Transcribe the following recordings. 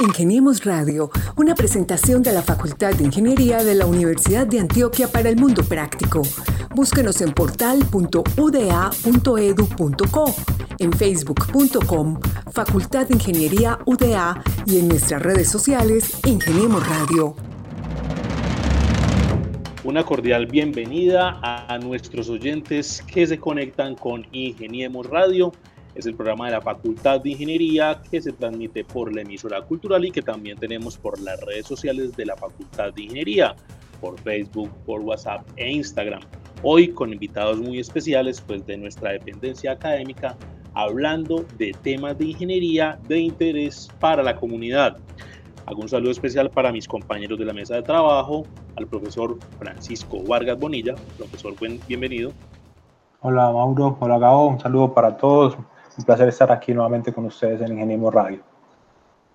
Ingeniemos Radio, una presentación de la Facultad de Ingeniería de la Universidad de Antioquia para el Mundo Práctico. Búsquenos en portal.uda.edu.co, en facebook.com, Facultad de Ingeniería UDA y en nuestras redes sociales Ingeniemos Radio. Una cordial bienvenida a nuestros oyentes que se conectan con Ingeniemos Radio es el programa de la Facultad de Ingeniería que se transmite por la emisora cultural y que también tenemos por las redes sociales de la Facultad de Ingeniería, por Facebook, por WhatsApp e Instagram. Hoy con invitados muy especiales pues de nuestra dependencia académica hablando de temas de ingeniería de interés para la comunidad. Hago un saludo especial para mis compañeros de la mesa de trabajo, al profesor Francisco Vargas Bonilla. Profesor, buen, bienvenido. Hola Mauro, hola Gabo, un saludo para todos, un placer estar aquí nuevamente con ustedes en Ingeniero Radio.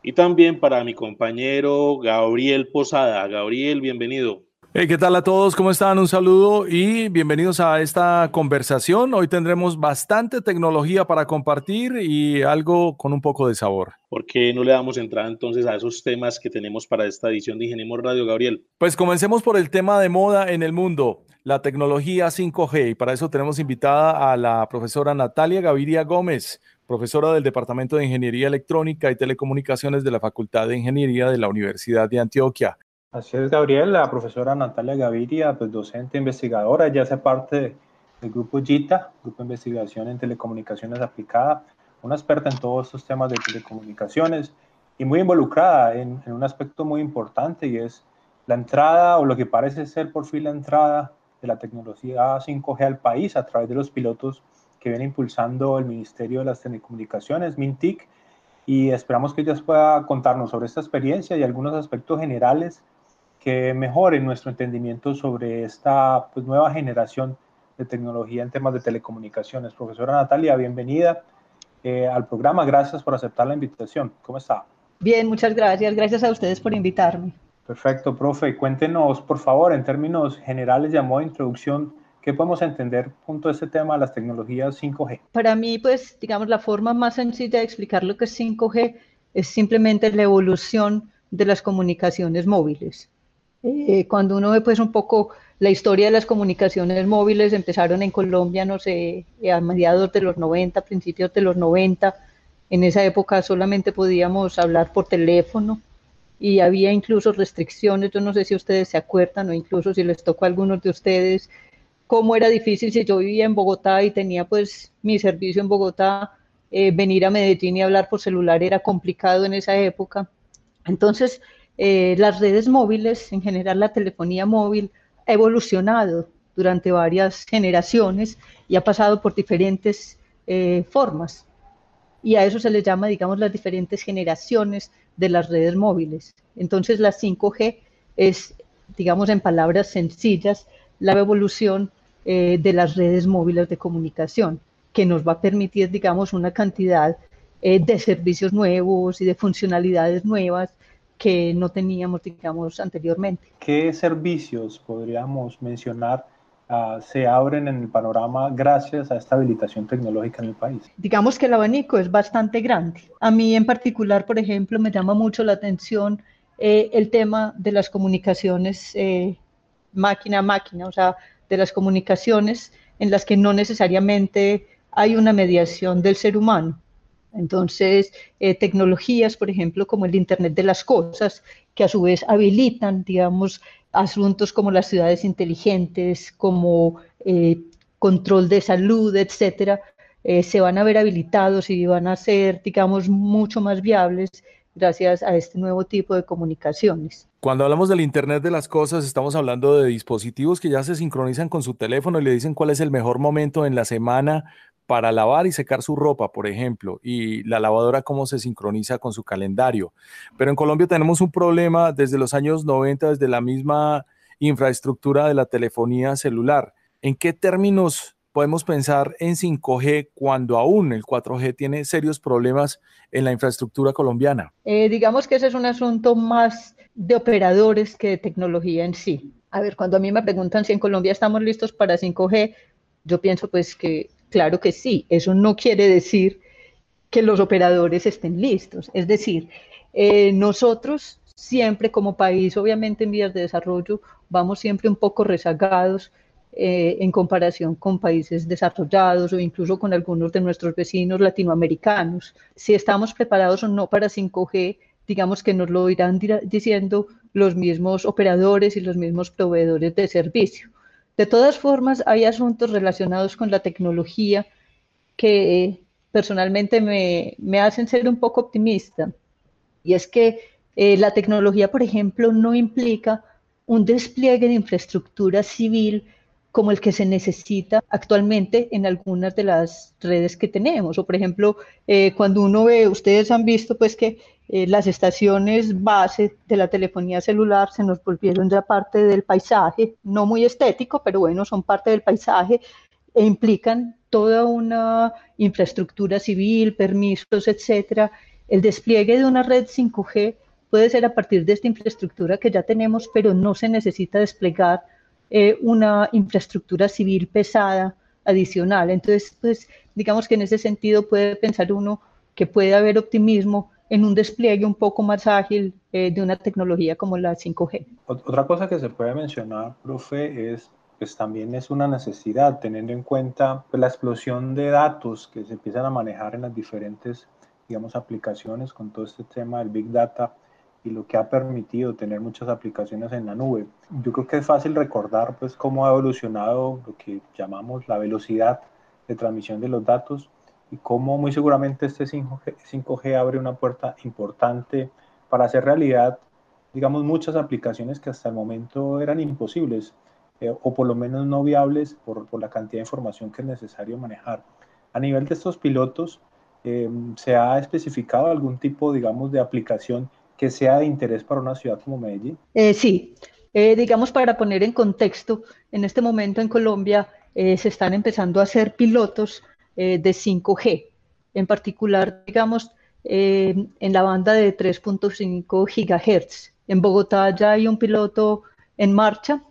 Y también para mi compañero Gabriel Posada. Gabriel, bienvenido. Hey, ¿Qué tal a todos? ¿Cómo están? Un saludo y bienvenidos a esta conversación. Hoy tendremos bastante tecnología para compartir y algo con un poco de sabor. ¿Por qué no le damos entrada entonces a esos temas que tenemos para esta edición de Ingeniero Radio, Gabriel? Pues comencemos por el tema de moda en el mundo la tecnología 5G. Y para eso tenemos invitada a la profesora Natalia Gaviria Gómez, profesora del Departamento de Ingeniería Electrónica y Telecomunicaciones de la Facultad de Ingeniería de la Universidad de Antioquia. Así es, Gabriel, la profesora Natalia Gaviria, pues docente investigadora, ya hace parte del grupo GITA, Grupo de Investigación en Telecomunicaciones Aplicada, una experta en todos estos temas de telecomunicaciones y muy involucrada en, en un aspecto muy importante y es la entrada o lo que parece ser por fin la entrada de la tecnología 5G al país a través de los pilotos que viene impulsando el Ministerio de las Telecomunicaciones, MINTIC, y esperamos que ellas pueda contarnos sobre esta experiencia y algunos aspectos generales que mejoren nuestro entendimiento sobre esta pues, nueva generación de tecnología en temas de telecomunicaciones. Profesora Natalia, bienvenida eh, al programa. Gracias por aceptar la invitación. ¿Cómo está? Bien, muchas gracias. Gracias a ustedes por invitarme. Perfecto, profe. Cuéntenos, por favor, en términos generales, llamó de introducción, ¿qué podemos entender junto a este tema de las tecnologías 5G? Para mí, pues, digamos, la forma más sencilla de explicar lo que es 5G es simplemente la evolución de las comunicaciones móviles. Eh, cuando uno ve, pues, un poco la historia de las comunicaciones móviles, empezaron en Colombia, no sé, a mediados de los 90, principios de los 90. En esa época solamente podíamos hablar por teléfono y había incluso restricciones, yo no sé si ustedes se acuerdan o incluso si les tocó a algunos de ustedes, cómo era difícil si yo vivía en Bogotá y tenía pues mi servicio en Bogotá, eh, venir a Medellín y hablar por celular era complicado en esa época. Entonces, eh, las redes móviles, en general la telefonía móvil, ha evolucionado durante varias generaciones y ha pasado por diferentes eh, formas. Y a eso se le llama, digamos, las diferentes generaciones de las redes móviles. Entonces la 5G es, digamos en palabras sencillas, la evolución eh, de las redes móviles de comunicación, que nos va a permitir, digamos, una cantidad eh, de servicios nuevos y de funcionalidades nuevas que no teníamos, digamos, anteriormente. ¿Qué servicios podríamos mencionar Ah, se abren en el panorama gracias a esta habilitación tecnológica en el país? Digamos que el abanico es bastante grande. A mí en particular, por ejemplo, me llama mucho la atención eh, el tema de las comunicaciones eh, máquina a máquina, o sea, de las comunicaciones en las que no necesariamente hay una mediación del ser humano. Entonces, eh, tecnologías, por ejemplo, como el Internet de las Cosas, que a su vez habilitan, digamos, asuntos como las ciudades inteligentes, como eh, control de salud, etcétera, eh, se van a ver habilitados y van a ser, digamos, mucho más viables gracias a este nuevo tipo de comunicaciones. Cuando hablamos del Internet de las Cosas, estamos hablando de dispositivos que ya se sincronizan con su teléfono y le dicen cuál es el mejor momento en la semana para lavar y secar su ropa, por ejemplo, y la lavadora cómo se sincroniza con su calendario. Pero en Colombia tenemos un problema desde los años 90, desde la misma infraestructura de la telefonía celular. ¿En qué términos podemos pensar en 5G cuando aún el 4G tiene serios problemas en la infraestructura colombiana? Eh, digamos que ese es un asunto más de operadores que de tecnología en sí. A ver, cuando a mí me preguntan si en Colombia estamos listos para 5G, yo pienso pues que Claro que sí, eso no quiere decir que los operadores estén listos. Es decir, eh, nosotros siempre como país, obviamente en vías de desarrollo, vamos siempre un poco rezagados eh, en comparación con países desarrollados o incluso con algunos de nuestros vecinos latinoamericanos. Si estamos preparados o no para 5G, digamos que nos lo irán diciendo los mismos operadores y los mismos proveedores de servicio. De todas formas, hay asuntos relacionados con la tecnología que personalmente me, me hacen ser un poco optimista. Y es que eh, la tecnología, por ejemplo, no implica un despliegue de infraestructura civil como el que se necesita actualmente en algunas de las redes que tenemos. O por ejemplo, eh, cuando uno ve, ustedes han visto pues que eh, las estaciones base de la telefonía celular se nos volvieron ya parte del paisaje, no muy estético, pero bueno, son parte del paisaje e implican toda una infraestructura civil, permisos, etcétera. El despliegue de una red 5G puede ser a partir de esta infraestructura que ya tenemos, pero no se necesita desplegar eh, una infraestructura civil pesada adicional. Entonces, pues digamos que en ese sentido puede pensar uno que puede haber optimismo en un despliegue un poco más ágil eh, de una tecnología como la 5G. Otra cosa que se puede mencionar, profe, es pues también es una necesidad, teniendo en cuenta pues, la explosión de datos que se empiezan a manejar en las diferentes, digamos, aplicaciones con todo este tema del Big Data y lo que ha permitido tener muchas aplicaciones en la nube. Yo creo que es fácil recordar pues cómo ha evolucionado lo que llamamos la velocidad de transmisión de los datos y cómo muy seguramente este 5G, 5G abre una puerta importante para hacer realidad, digamos, muchas aplicaciones que hasta el momento eran imposibles eh, o por lo menos no viables por, por, la cantidad de información que es necesario manejar. A nivel de estos pilotos, eh, ¿se ha especificado algún tipo, digamos, de aplicación que sea de interés para una ciudad como Medellín? Eh, sí, eh, digamos para poner en contexto, en este momento en Colombia eh, se están empezando a hacer pilotos de 5G, en particular, digamos, en la banda de 3.5 GHz. En Bogotá ya hay un piloto en marcha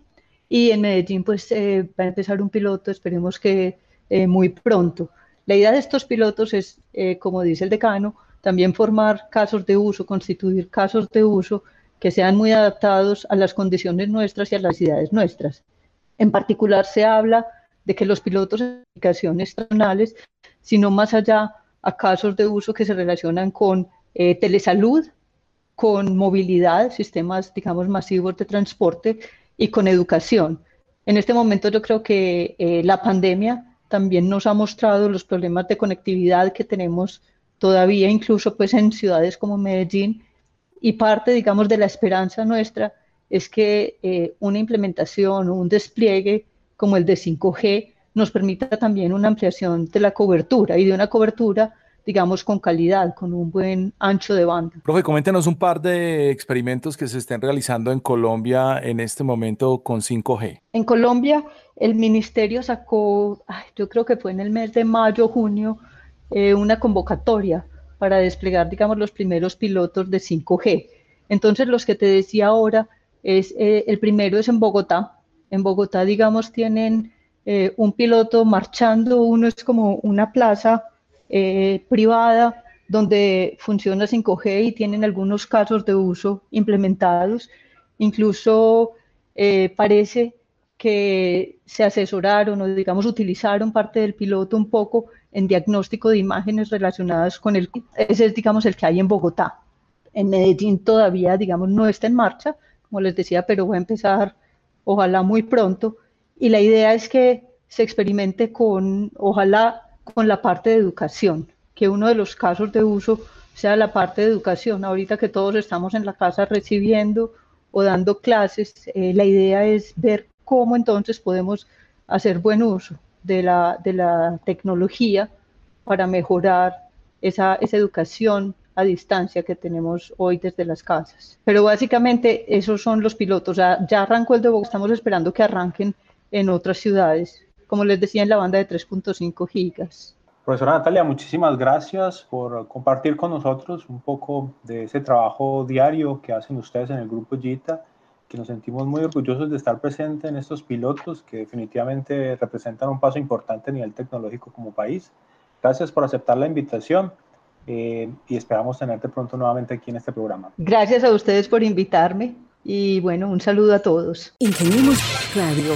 y en Medellín pues va a empezar un piloto, esperemos que muy pronto. La idea de estos pilotos es, como dice el decano, también formar casos de uso, constituir casos de uso que sean muy adaptados a las condiciones nuestras y a las ciudades nuestras. En particular se habla de que los pilotos de aplicaciones nacionales, sino más allá a casos de uso que se relacionan con eh, telesalud, con movilidad, sistemas, digamos, masivos de transporte y con educación. En este momento yo creo que eh, la pandemia también nos ha mostrado los problemas de conectividad que tenemos todavía incluso pues en ciudades como Medellín y parte digamos de la esperanza nuestra es que eh, una implementación o un despliegue como el de 5G nos permita también una ampliación de la cobertura y de una cobertura digamos, con calidad, con un buen ancho de banda. Profe, coméntenos un par de experimentos que se estén realizando en Colombia en este momento con 5G. En Colombia, el ministerio sacó, yo creo que fue en el mes de mayo, junio, eh, una convocatoria para desplegar, digamos, los primeros pilotos de 5G. Entonces, los que te decía ahora, es, eh, el primero es en Bogotá. En Bogotá, digamos, tienen eh, un piloto marchando, uno es como una plaza privada donde funciona 5G y tienen algunos casos de uso implementados. Incluso parece que se asesoraron o, digamos, utilizaron parte del piloto un poco en diagnóstico de imágenes relacionadas con el ese es digamos el que hay en Bogotá. En Medellín todavía digamos no está en marcha, como les decía, pero va a empezar ojalá muy pronto y la idea es que se experimente con ojalá con la parte de educación, que uno de los casos de uso sea la parte de educación. Ahorita que todos estamos en la casa recibiendo o dando clases, eh, la idea es ver cómo entonces podemos hacer buen uso de la, de la tecnología para mejorar esa, esa educación a distancia que tenemos hoy desde las casas. Pero básicamente esos son los pilotos. Ya, ya arrancó el de Bogotá, estamos esperando que arranquen en otras ciudades, como les decía en la banda de 3.5 gigas. Profesora Natalia, muchísimas gracias por compartir con nosotros un poco de ese trabajo diario que hacen ustedes en el grupo JITA que nos sentimos muy orgullosos de estar presentes en estos pilotos que definitivamente representan un paso importante a nivel tecnológico como país. Gracias por aceptar la invitación eh, y esperamos tenerte pronto nuevamente aquí en este programa. Gracias a ustedes por invitarme y bueno, un saludo a todos. Ingeniemos Radio.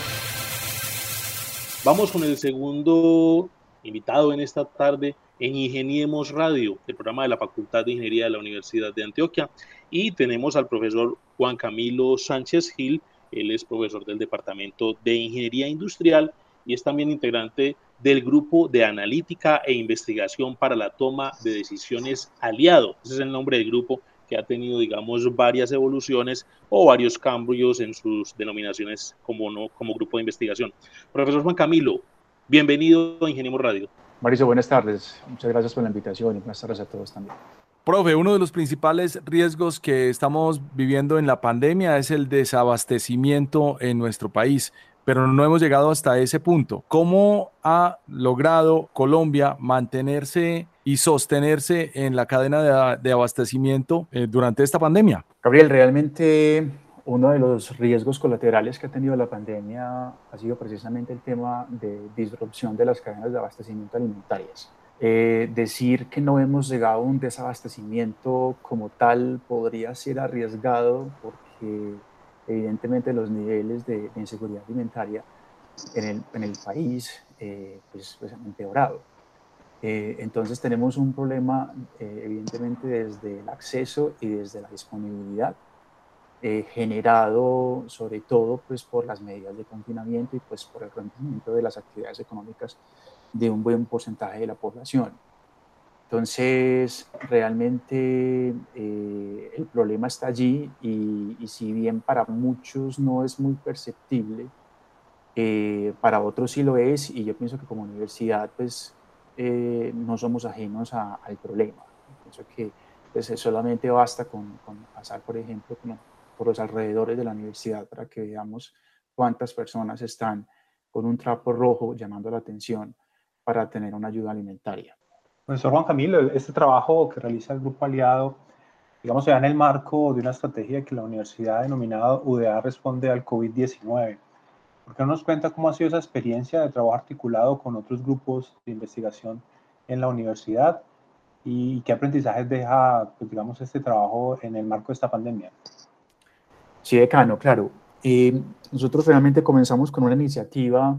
Vamos con el segundo invitado en esta tarde en Ingeniemos Radio, el programa de la Facultad de Ingeniería de la Universidad de Antioquia. Y tenemos al profesor Juan Camilo Sánchez Gil, él es profesor del Departamento de Ingeniería Industrial y es también integrante del Grupo de Analítica e Investigación para la Toma de Decisiones Aliado. Ese es el nombre del grupo que ha tenido, digamos, varias evoluciones o varios cambios en sus denominaciones como, no, como grupo de investigación. Profesor Juan Camilo, bienvenido a Ingeniemos Radio. Mauricio, buenas tardes. Muchas gracias por la invitación y buenas tardes a todos también. Profe, uno de los principales riesgos que estamos viviendo en la pandemia es el desabastecimiento en nuestro país, pero no hemos llegado hasta ese punto. ¿Cómo ha logrado Colombia mantenerse y sostenerse en la cadena de, abastecimiento eh, durante esta pandemia? Gabriel, realmente uno de los riesgos colaterales que ha tenido la pandemia ha sido precisamente el tema de disrupción de las cadenas de abastecimiento alimentarias. Eh, decir que no hemos llegado a un desabastecimiento como tal podría ser arriesgado porque evidentemente los niveles de, inseguridad alimentaria en el, en el país eh, pues, pues, han empeorado. Eh, entonces tenemos un problema evidentemente desde el acceso y desde la disponibilidad generado sobre todo pues por las medidas de confinamiento y pues por el rompimiento de las actividades económicas de un buen porcentaje de la población. Entonces, realmente eh, el problema está allí y, si bien para muchos no es muy perceptible, eh, para otros sí lo es y yo pienso que como universidad pues eh, no somos ajenos al problema. Pienso que pues, solamente basta con, con pasar, por ejemplo, por los alrededores de la universidad para que veamos cuántas personas están con un trapo rojo llamando la atención para tener una ayuda alimentaria. Profesor Juan Camilo, este trabajo que realiza el Grupo Aliado, digamos, se da en el marco de una estrategia que la universidad denominada UDA responde al COVID-19. ¿Por qué no nos cuenta cómo ha sido esa experiencia de trabajo articulado con otros grupos de investigación en la universidad y qué aprendizajes deja, pues, digamos, este trabajo en el marco de esta pandemia? Sí, decano, claro. Eh, nosotros realmente comenzamos con una iniciativa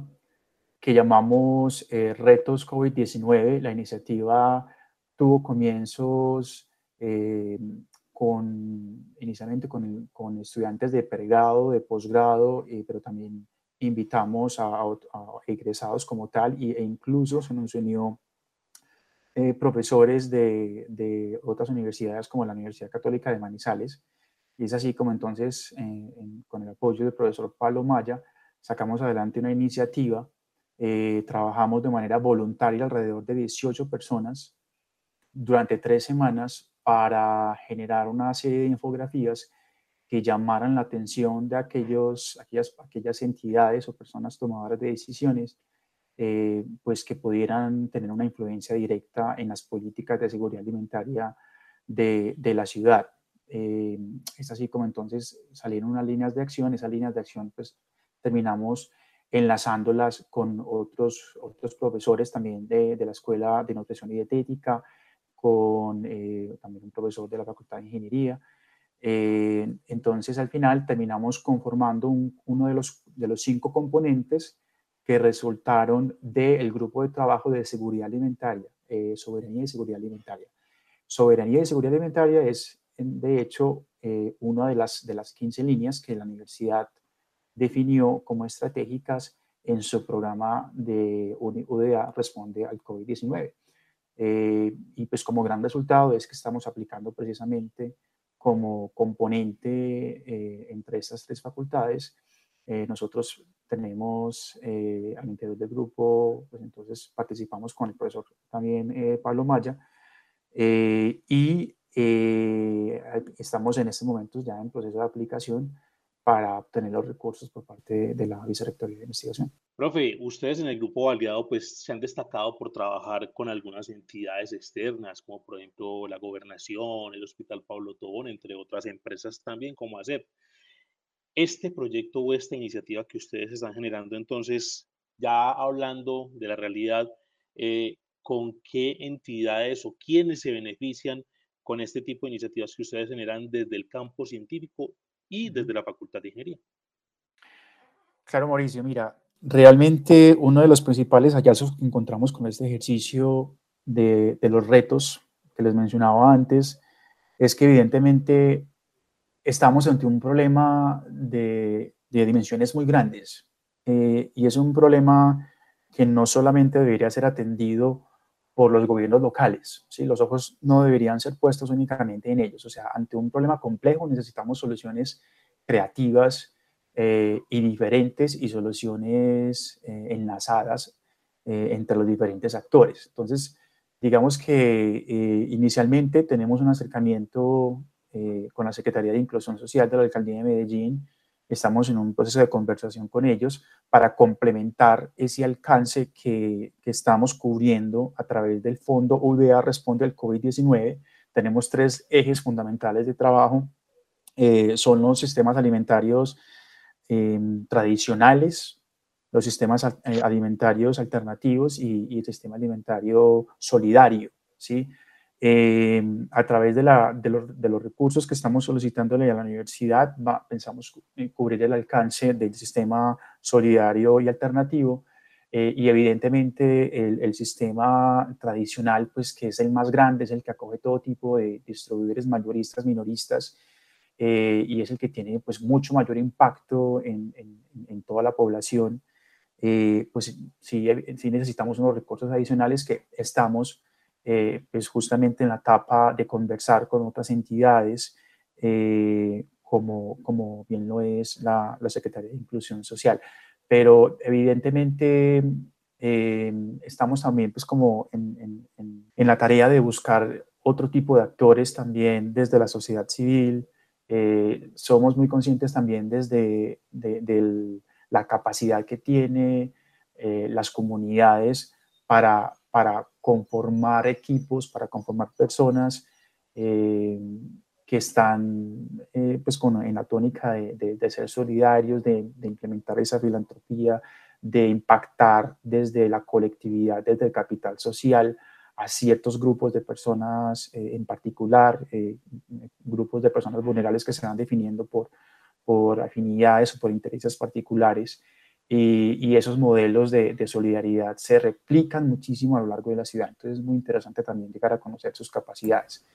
que llamamos eh, Retos COVID-19. La iniciativa tuvo comienzos eh, con, inicialmente con, estudiantes de pregrado, de posgrado, eh, pero también invitamos a, egresados como tal e incluso se nos unió profesores de, de, otras universidades como la Universidad Católica de Manizales. Y es así como entonces, con el apoyo del profesor Pablo Maya, sacamos adelante una iniciativa eh, trabajamos de manera voluntaria alrededor de 18 personas durante tres semanas para generar una serie de infografías que llamaran la atención de aquellos, aquellas, aquellas entidades o personas tomadoras de decisiones, eh, pues que pudieran tener una influencia directa en las políticas de seguridad alimentaria de, de la ciudad. Eh, es así como entonces salieron unas líneas de acción, esas líneas de acción pues terminamos enlazándolas con otros, otros profesores también de, de la Escuela de Nutrición y Dietética, con eh, también un profesor de la Facultad de Ingeniería. Eh, entonces, al final terminamos conformando uno de los, de los cinco componentes que resultaron del grupo de trabajo de seguridad alimentaria, eh, soberanía y seguridad alimentaria. Soberanía y seguridad alimentaria es, de hecho, una de las, de las 15 líneas que la universidad definió como estratégicas en su programa de UDA Responde al COVID-19. Eh, y pues como gran resultado es que estamos aplicando precisamente como componente eh, entre estas tres facultades. Eh, nosotros tenemos al interior del grupo, pues entonces participamos con el profesor también Pablo Maya y estamos en este momento ya en proceso de aplicación para obtener los recursos por parte de la Vicerrectoría de Investigación. Profe, ustedes en el grupo Aliado pues se han destacado por trabajar con algunas entidades externas, como por ejemplo la Gobernación, el Hospital Pablo Tobón, entre otras empresas también como ACEP. Este proyecto o esta iniciativa que ustedes están generando entonces, ya hablando de la realidad, eh, con qué entidades o quiénes se benefician con este tipo de iniciativas que ustedes generan desde el campo científico y desde la Facultad de Ingeniería. Claro, Mauricio, mira, realmente uno de los principales hallazgos que encontramos con este ejercicio de, de los retos que les mencionaba antes es que evidentemente estamos ante un problema de, de dimensiones muy grandes eh, y es un problema que no solamente debería ser atendido por los gobiernos locales. ¿sí? Los ojos no deberían ser puestos únicamente en ellos. O sea, ante un problema complejo necesitamos soluciones creativas eh, y diferentes y soluciones eh, enlazadas entre los diferentes actores. Entonces, digamos que inicialmente tenemos un acercamiento con la Secretaría de Inclusión Social de la Alcaldía de Medellín, Estamos en un proceso de conversación con ellos para complementar ese alcance que, que estamos cubriendo a través del Fondo UDA Responde al COVID-19. Tenemos tres ejes fundamentales de trabajo. Eh, son los sistemas alimentarios em, tradicionales, los sistemas eh, alimentarios alternativos y, el sistema alimentario solidario. ¿sí? Em, a través de, la, de, los, recursos que estamos solicitándole a la universidad, pensamos en cubrir el alcance del sistema solidario y alternativo. Eh, y evidentemente el, sistema tradicional, pues que es el más grande, es el que acoge todo tipo de distribuidores mayoristas, minoristas, eh, y es el que tiene pues mucho mayor impacto en, en, toda la población, eh, pues sí, sí necesitamos unos recursos adicionales que estamos eh, pues justamente en la etapa de conversar con otras entidades, eh, como, como bien lo es la, la, Secretaría de Inclusión Social. Pero evidentemente eh, estamos también pues como en, en, en, la tarea de buscar otro tipo de actores también desde la sociedad civil. somos muy conscientes también desde de, la capacidad que tiene las comunidades para, para conformar equipos, para conformar personas eh, que están eh, pues con, en la tónica de, ser solidarios, de, de, implementar esa filantropía, de impactar desde la colectividad, desde el capital social a ciertos grupos de personas eh, en particular, grupos de personas vulnerables que se van definiendo por, por afinidades o por intereses particulares y, esos modelos de, solidaridad se replican muchísimo a lo largo de la ciudad. Entonces es muy interesante también llegar a conocer sus capacidades.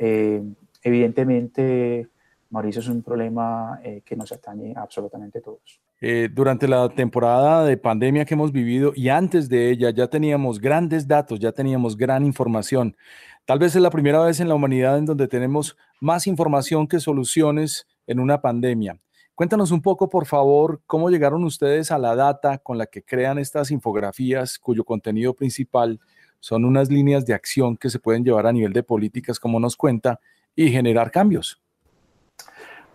Eh, evidentemente, Mauricio es un problema eh, que nos atañe absolutamente a todos. Eh, durante la temporada de pandemia que hemos vivido y antes de ella ya teníamos grandes datos, ya teníamos gran información. Tal vez es la primera vez en la humanidad en donde tenemos más información que soluciones en una pandemia. Cuéntanos un poco, por favor, cómo llegaron ustedes a la data con la que crean estas infografías cuyo contenido principal son unas líneas de acción que se pueden llevar a nivel de políticas, como nos cuenta, y generar cambios.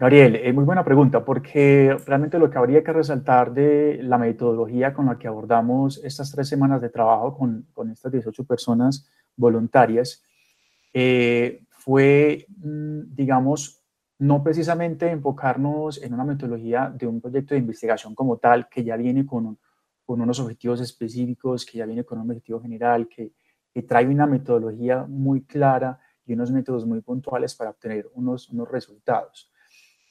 Ariel, es muy buena pregunta, porque realmente lo que habría que resaltar de la metodología con la que abordamos estas tres semanas de trabajo con, con estas 18 personas voluntarias eh, fue, mm, digamos, no precisamente enfocarnos en una metodología de un proyecto de investigación como tal, que ya viene con, unos objetivos específicos, que ya viene con un objetivo general, que, que, trae una metodología muy clara y unos métodos muy puntuales para obtener unos, unos resultados.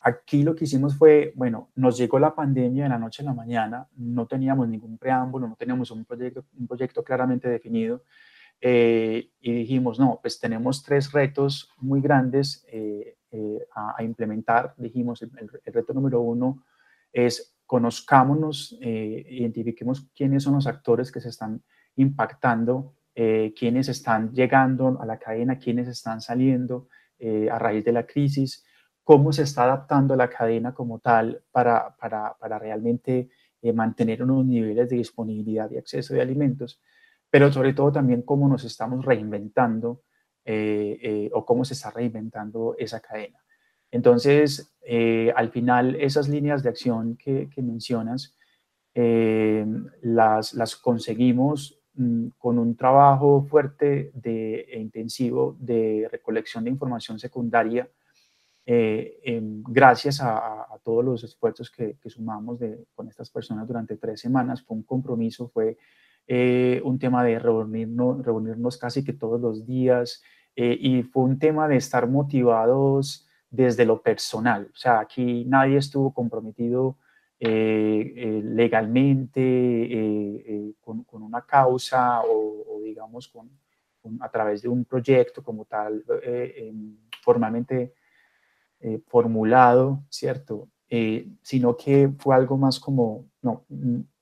Aquí lo que hicimos fue, bueno, nos llegó la pandemia de la noche a la mañana, no teníamos ningún preámbulo, no teníamos un proyecto, un proyecto claramente definido, eh, y dijimos, no, pues tenemos tres retos muy grandes eh, eh, a, implementar. Dijimos, el, reto número uno es conozcámonos, eh, identifiquemos quiénes son los actores que se están impactando, eh, quiénes están llegando a la cadena, quiénes están saliendo a raíz de la crisis, cómo se está adaptando la cadena como tal para, para, para realmente mantener unos niveles de disponibilidad y acceso de alimentos, pero sobre todo también cómo nos estamos reinventando eh, eh, o cómo se está reinventando esa cadena. Entonces, eh, al final, esas líneas de acción que, mencionas, las, las, conseguimos mm, con un trabajo fuerte de, e intensivo de recolección de información secundaria, gracias a, todos los esfuerzos que, sumamos de, con estas personas durante tres semanas. Fue un compromiso, fue eh, un tema de reunirnos, reunirnos casi que todos los días eh, y fue un tema de estar motivados desde lo personal. O sea, aquí nadie estuvo comprometido legalmente con, una causa o, digamos con, a través de un proyecto como tal formalmente formulado, ¿cierto? sino que fue algo más como, no,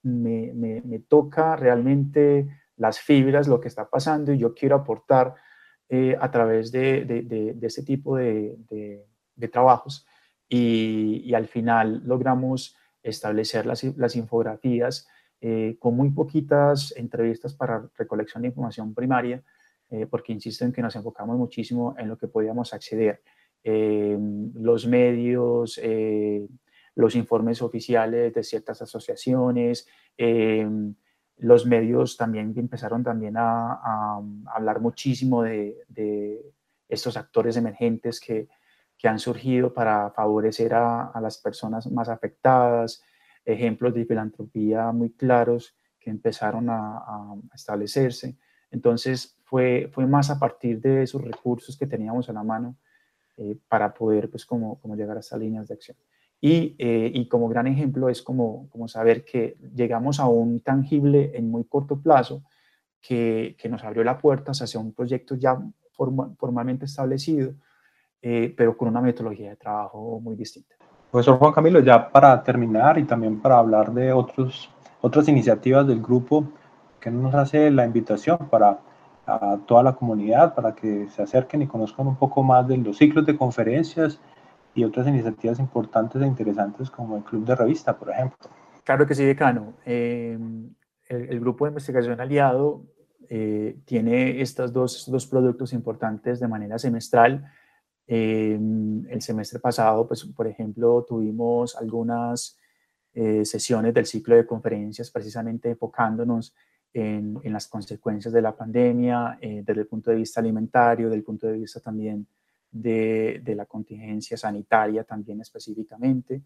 me, toca realmente las fibras, lo que está pasando y yo quiero aportar eh, a través de, este tipo de, trabajos y, al final logramos establecer las, infografías eh, con muy poquitas entrevistas para recolección de información primaria, eh, porque insisto en que nos enfocamos muchísimo en lo que podíamos acceder. los medios, los informes oficiales de ciertas asociaciones, em, los medios también empezaron también a, hablar muchísimo de, estos actores emergentes que, han surgido para favorecer a, las personas más afectadas, ejemplos de filantropía muy claros que empezaron a, establecerse. Entonces fue, más a partir de esos recursos que teníamos a la mano eh, para poder pues como llegar a estas líneas de acción. Eh, y, como gran ejemplo es como, como saber que llegamos a un tangible en muy corto plazo que, que nos abrió la puerta hacia un proyecto ya formalmente establecido, eh, pero con una metodología de trabajo muy distinta. Profesor Juan Camilo, ya para terminar y también para hablar de otros, otras iniciativas del grupo, que nos hace la invitación para a toda la comunidad, para que se acerquen y conozcan un poco más de los ciclos de conferencias y otras iniciativas importantes e interesantes como el Club de Revista, por ejemplo. Claro que sí, decano. Em, el, Grupo de Investigación Aliado eh, tiene estos dos, dos, productos importantes de manera semestral. Em, el semestre pasado, pues, por ejemplo, tuvimos algunas eh, sesiones del ciclo de conferencias precisamente enfocándonos en, en las consecuencias de la pandemia eh, desde el punto de vista alimentario, desde el punto de vista también de, la contingencia sanitaria también específicamente.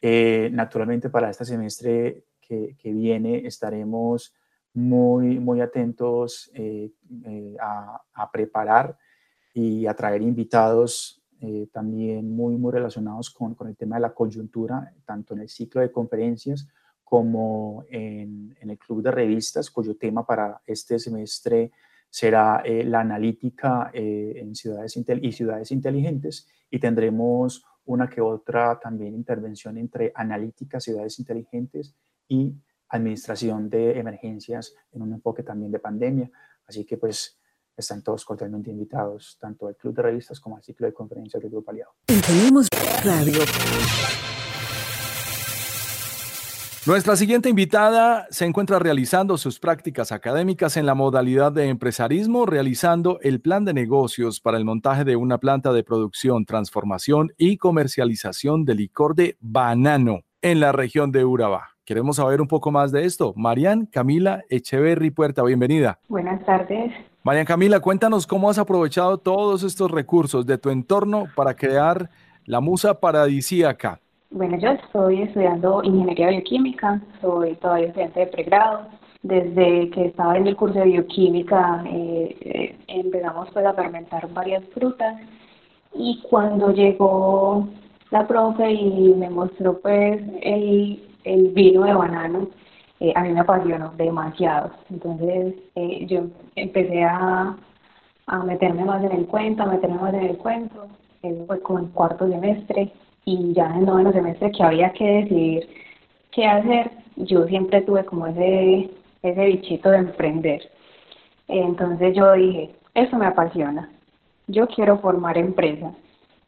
Eh, naturalmente para este semestre que, viene estaremos muy, muy atentos eh, eh, a, preparar y a traer invitados también muy, muy relacionados con, con, el tema de la coyuntura, tanto en el ciclo de conferencias como en, en el club de revistas, cuyo tema para este semestre será eh, la analítica eh, en ciudades y ciudades inteligentes y tendremos una que otra también intervención entre analítica, ciudades inteligentes y administración de emergencias en un enfoque también de pandemia. Así que pues están todos cordialmente invitados, tanto al Club de Revistas como al ciclo de conferencias del Grupo Aliado. Radio. Nuestra siguiente invitada se encuentra realizando sus prácticas académicas en la modalidad de empresarismo, realizando el plan de negocios para el montaje de una planta de producción, transformación y comercialización de licor de banano en la región de Urabá. Queremos saber un poco más de esto. Marian Camila Echeverry Puerta, bienvenida. Buenas tardes. Marian Camila, cuéntanos cómo has aprovechado todos estos recursos de tu entorno para crear la musa paradisíaca bueno, yo estoy estudiando ingeniería bioquímica, soy todavía estudiante de pregrado. Desde que estaba en el curso de bioquímica eh, eh, empezamos pues a fermentar varias frutas y cuando llegó la profe y me mostró pues el, vino de banano, eh, a mí me apasionó demasiado. Entonces yo empecé a, a meterme más en el cuento, a meterme más en el cuento. Eso fue con cuarto semestre y ya en noveno semestre que había que decidir qué hacer, yo siempre tuve como ese, ese bichito de emprender. Entonces yo dije, eso me apasiona, yo quiero formar empresa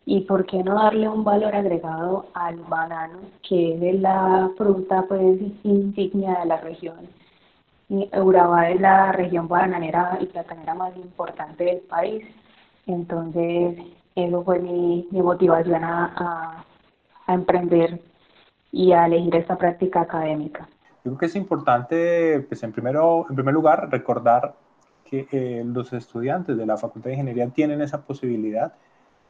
y por qué no darle un valor agregado al banano, que es la fruta pues insignia de la región. Urabá es la región bananera y platanera más importante del país, entonces eso fue mi, motivación a emprender y a elegir esta práctica académica. Yo creo que es importante, pues en, primero, en primer lugar, recordar que eh, los estudiantes de la Facultad de Ingeniería tienen esa posibilidad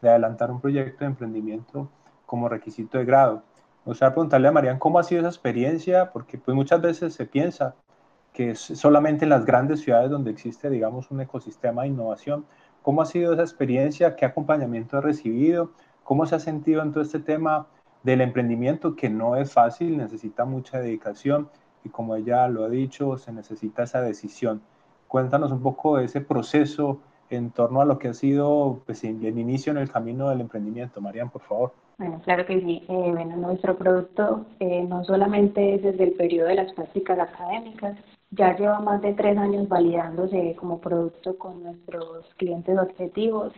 de adelantar un proyecto de emprendimiento como requisito de grado. O sea, preguntarle a Marian cómo ha sido esa experiencia, porque pues muchas veces se piensa que es solamente en las grandes ciudades donde existe, digamos, un ecosistema de innovación. ¿Cómo ha sido esa experiencia? ¿Qué acompañamiento ha recibido? ¿Cómo se ha sentido en todo este tema del emprendimiento que no es fácil, necesita mucha dedicación y como ella lo ha dicho, se necesita esa decisión. Cuéntanos un poco de ese proceso en torno a lo que ha sido pues, el inicio en el camino del emprendimiento. Marian, por favor. Bueno, claro que sí. Eh, bueno, nuestro producto eh, no solamente es desde el periodo de las prácticas académicas, ya lleva más de tres años validándose como producto con nuestros clientes objetivos.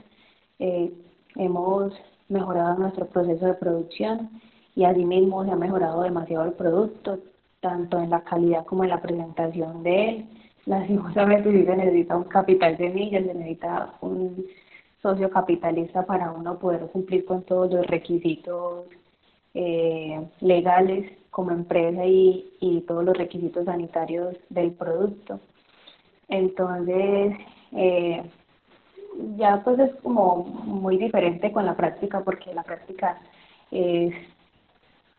Eh, hemos mejorado nuestro proceso de producción y asimismo se ha mejorado demasiado el producto, tanto en la calidad como en la presentación de él. Lastimosamente sí se necesita un capital semilla, se necesita un socio capitalista para uno poder cumplir con todos los requisitos eh, legales como empresa y, y todos los requisitos sanitarios del producto. Entonces, eh, ya pues es como muy diferente con la práctica porque la práctica es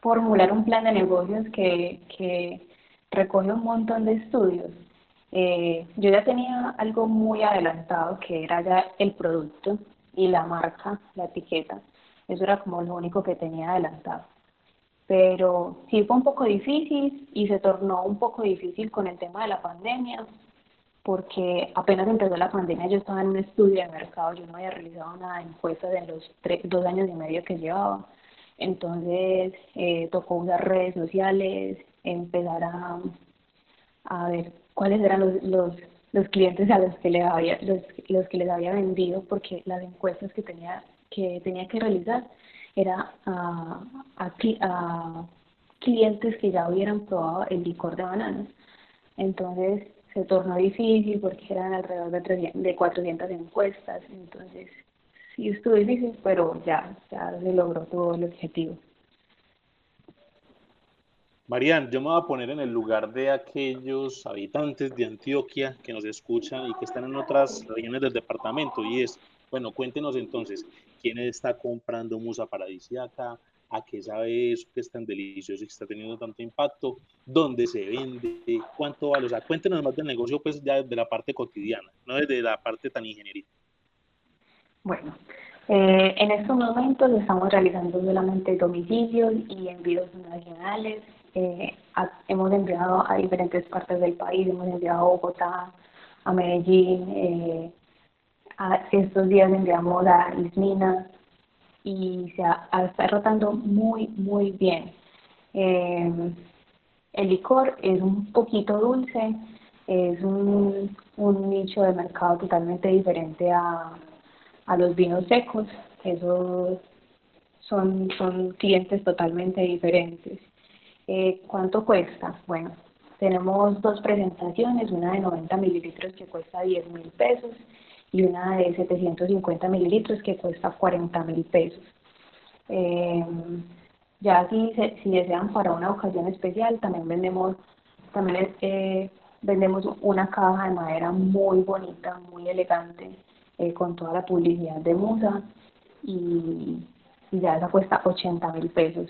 formular un plan de negocios que, que recoge un montón de estudios. Eh, yo ya tenía algo muy adelantado que era ya el producto y la marca, la etiqueta. Eso era como lo único que tenía adelantado. Pero sí fue un poco difícil y se tornó un poco difícil con el tema de la pandemia porque apenas empezó la pandemia yo estaba en un estudio de mercado, yo no había realizado nada de encuestas en los dos años y medio que llevaba. Entonces eh, tocó usar redes sociales, empezar a, a ver cuáles eran los, los, los clientes a los que, les había, los, los que les había vendido, porque las encuestas que tenía que, tenía que realizar era a, a clientes que ya hubieran probado el licor de bananas. Entonces se tornó difícil porque eran alrededor de, de 400 encuestas, entonces sí estuvo difícil, pero ya, ya se logró todo el objetivo. Marian, yo me voy a poner en el lugar de aquellos habitantes de Antioquia que nos escuchan y que están en otras regiones del departamento y es, bueno, cuéntenos entonces, ¿quién está comprando musa paradisiaca? A qué sabe eso que es tan delicioso y que está teniendo tanto impacto, dónde se vende, cuánto vale. O sea, cuéntenos más del negocio, pues ya desde la parte cotidiana, no desde la parte tan ingenierita. Bueno, eh, en estos momentos estamos realizando solamente domicilios y envíos nacionales. Eh, hemos enviado a diferentes partes del país, hemos enviado a Bogotá, a Medellín, eh, a estos días enviamos a Ismina, y se está rotando muy, muy bien. Eh, el licor es un poquito dulce, es un, un nicho de mercado totalmente diferente a, a los vinos secos, esos son, son clientes totalmente diferentes. Eh, ¿Cuánto cuesta? Bueno, tenemos dos presentaciones, una de 90 mililitros que cuesta 10 mil pesos y una de 750 mililitros que cuesta 40 mil pesos. Eh, ya si, si desean para una ocasión especial, también vendemos, también vendemos una caja de madera muy bonita, muy elegante, eh, con toda la publicidad de Musa y, ya esa cuesta 80 mil pesos.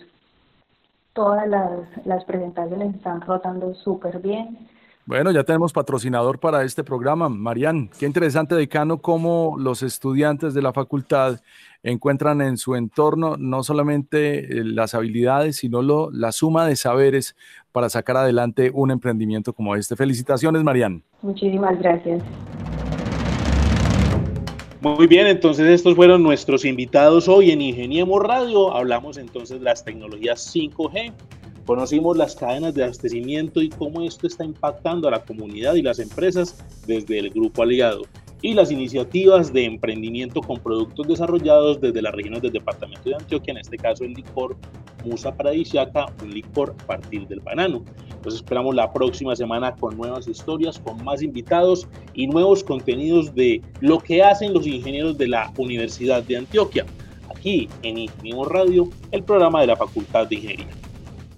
Todas las, las presentaciones están rotando súper bien bueno, ya tenemos patrocinador para este programa. Marian, qué interesante, decano, cómo los estudiantes de la facultad encuentran en su entorno no solamente eh, las habilidades, sino lo, la suma de saberes para sacar adelante un emprendimiento como este. Felicitaciones, Marian. Muchísimas gracias. Muy bien, entonces estos fueron nuestros invitados hoy en Ingeniemos Radio. Hablamos entonces de las tecnologías 5G Conocimos las cadenas de abastecimiento y cómo esto está impactando a la comunidad y las empresas desde el grupo aliado y las iniciativas de emprendimiento con productos desarrollados desde las regiones del departamento de Antioquia, en este caso el licor Musa Paradisiaca, un licor a partir del banano. Nos esperamos la próxima semana con nuevas historias, con más invitados y nuevos contenidos de lo que hacen los ingenieros de la Universidad de Antioquia, aquí en Ingeniemos Radio, el programa de la Facultad de Ingeniería.